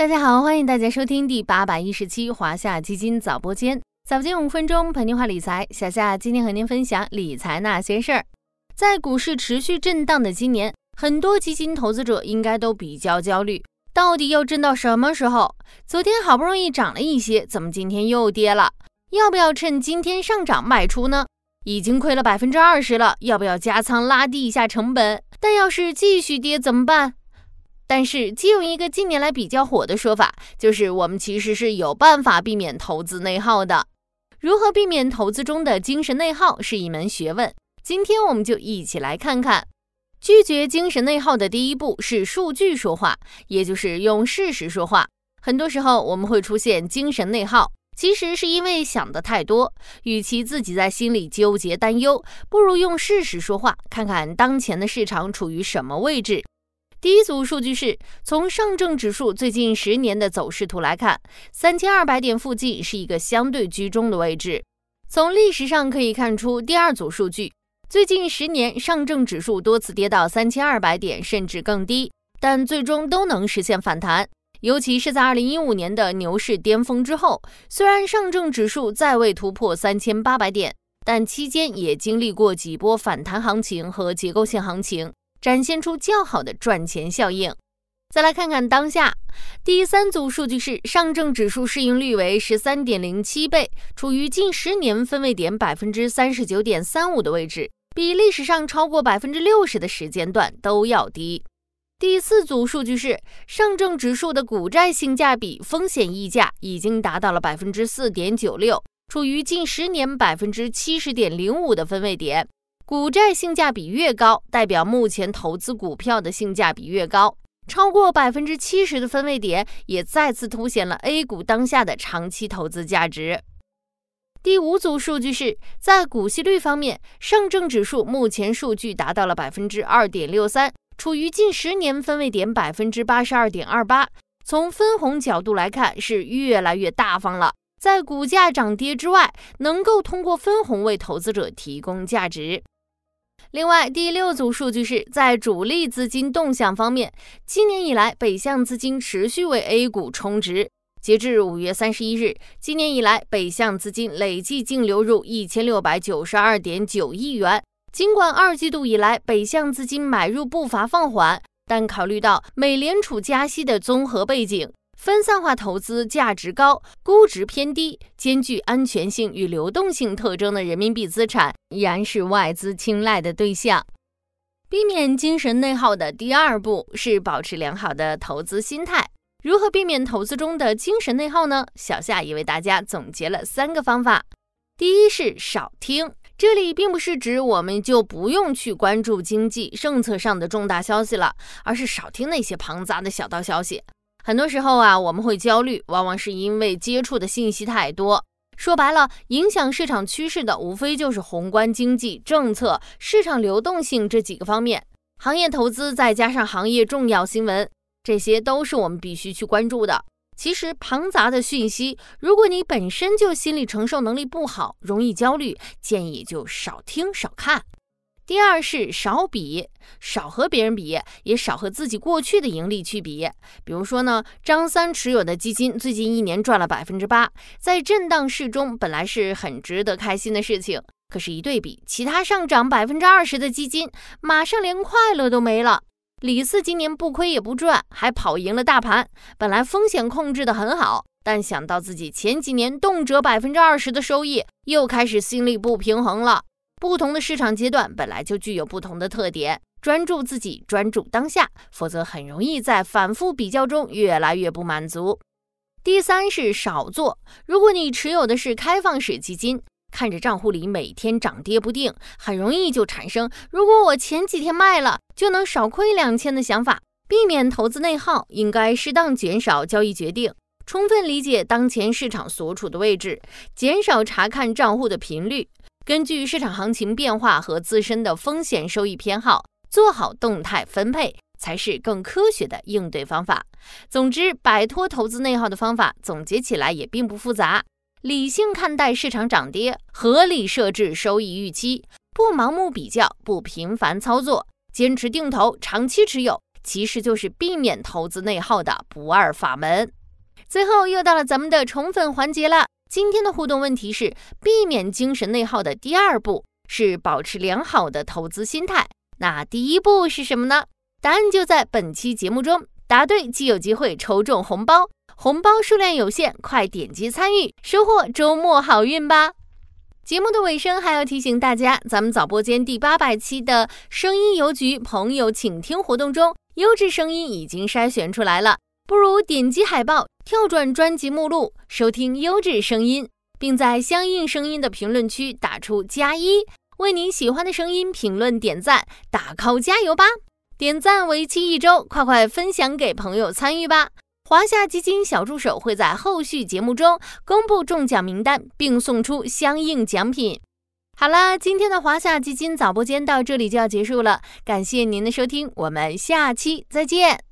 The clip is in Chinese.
大家好，欢迎大家收听第八百一十期华夏基金早播间，早间五分钟陪您话理财。小夏今天和您分享理财那些事儿。在股市持续震荡的今年，很多基金投资者应该都比较焦虑，到底要震到什么时候？昨天好不容易涨了一些，怎么今天又跌了？要不要趁今天上涨卖出呢？已经亏了百分之二十了，要不要加仓拉低一下成本？但要是继续跌怎么办？但是，借用一个近年来比较火的说法，就是我们其实是有办法避免投资内耗的。如何避免投资中的精神内耗是一门学问。今天我们就一起来看看，拒绝精神内耗的第一步是数据说话，也就是用事实说话。很多时候我们会出现精神内耗，其实是因为想的太多。与其自己在心里纠结担忧，不如用事实说话，看看当前的市场处于什么位置。第一组数据是从上证指数最近十年的走势图来看，三千二百点附近是一个相对居中的位置。从历史上可以看出，第二组数据，最近十年上证指数多次跌到三千二百点甚至更低，但最终都能实现反弹。尤其是在二零一五年的牛市巅峰之后，虽然上证指数再未突破三千八百点，但期间也经历过几波反弹行情和结构性行情。展现出较好的赚钱效应。再来看看当下第三组数据是上证指数市盈率为十三点零七倍，处于近十年分位点百分之三十九点三五的位置，比历史上超过百分之六十的时间段都要低。第四组数据是上证指数的股债性价比风险溢价已经达到了百分之四点九六，处于近十年百分之七十点零五的分位点。股债性价比越高，代表目前投资股票的性价比越高，超过百分之七十的分位点，也再次凸显了 A 股当下的长期投资价值。第五组数据是在股息率方面，上证指数目前数据达到了百分之二点六三，处于近十年分位点百分之八十二点二八。从分红角度来看，是越来越大方了，在股价涨跌之外，能够通过分红为投资者提供价值。另外，第六组数据是在主力资金动向方面，今年以来北向资金持续为 A 股充值。截至五月三十一日，今年以来北向资金累计净流入一千六百九十二点九亿元。尽管二季度以来北向资金买入步伐放缓，但考虑到美联储加息的综合背景。分散化投资价值高、估值偏低、兼具安全性与流动性特征的人民币资产，依然是外资青睐的对象。避免精神内耗的第二步是保持良好的投资心态。如何避免投资中的精神内耗呢？小夏也为大家总结了三个方法。第一是少听，这里并不是指我们就不用去关注经济政策上的重大消息了，而是少听那些庞杂的小道消息。很多时候啊，我们会焦虑，往往是因为接触的信息太多。说白了，影响市场趋势的无非就是宏观经济政策、市场流动性这几个方面。行业投资再加上行业重要新闻，这些都是我们必须去关注的。其实庞杂的讯息，如果你本身就心理承受能力不好，容易焦虑，建议就少听少看。第二是少比，少和别人比，也少和自己过去的盈利去比。比如说呢，张三持有的基金最近一年赚了百分之八，在震荡市中本来是很值得开心的事情。可是，一对比，其他上涨百分之二十的基金，马上连快乐都没了。李四今年不亏也不赚，还跑赢了大盘，本来风险控制的很好，但想到自己前几年动辄百分之二十的收益，又开始心里不平衡了。不同的市场阶段本来就具有不同的特点，专注自己，专注当下，否则很容易在反复比较中越来越不满足。第三是少做，如果你持有的是开放式基金，看着账户里每天涨跌不定，很容易就产生如果我前几天卖了就能少亏两千的想法。避免投资内耗，应该适当减少交易决定，充分理解当前市场所处的位置，减少查看账户的频率。根据市场行情变化和自身的风险收益偏好，做好动态分配，才是更科学的应对方法。总之，摆脱投资内耗的方法，总结起来也并不复杂：理性看待市场涨跌，合理设置收益预期，不盲目比较，不频繁操作，坚持定投，长期持有，其实就是避免投资内耗的不二法门。最后又到了咱们的宠粉环节了。今天的互动问题是：避免精神内耗的第二步是保持良好的投资心态。那第一步是什么呢？答案就在本期节目中，答对即有机会抽中红包，红包数量有限，快点击参与，收获周末好运吧！节目的尾声还要提醒大家，咱们早播间第八百期的声音邮局朋友请听活动中，优质声音已经筛选出来了。不如点击海报，跳转专辑目录，收听优质声音，并在相应声音的评论区打出加一，为您喜欢的声音评论点赞，打 call 加油吧！点赞为期一周，快快分享给朋友参与吧！华夏基金小助手会在后续节目中公布中奖名单，并送出相应奖品。好了，今天的华夏基金早播间到这里就要结束了，感谢您的收听，我们下期再见。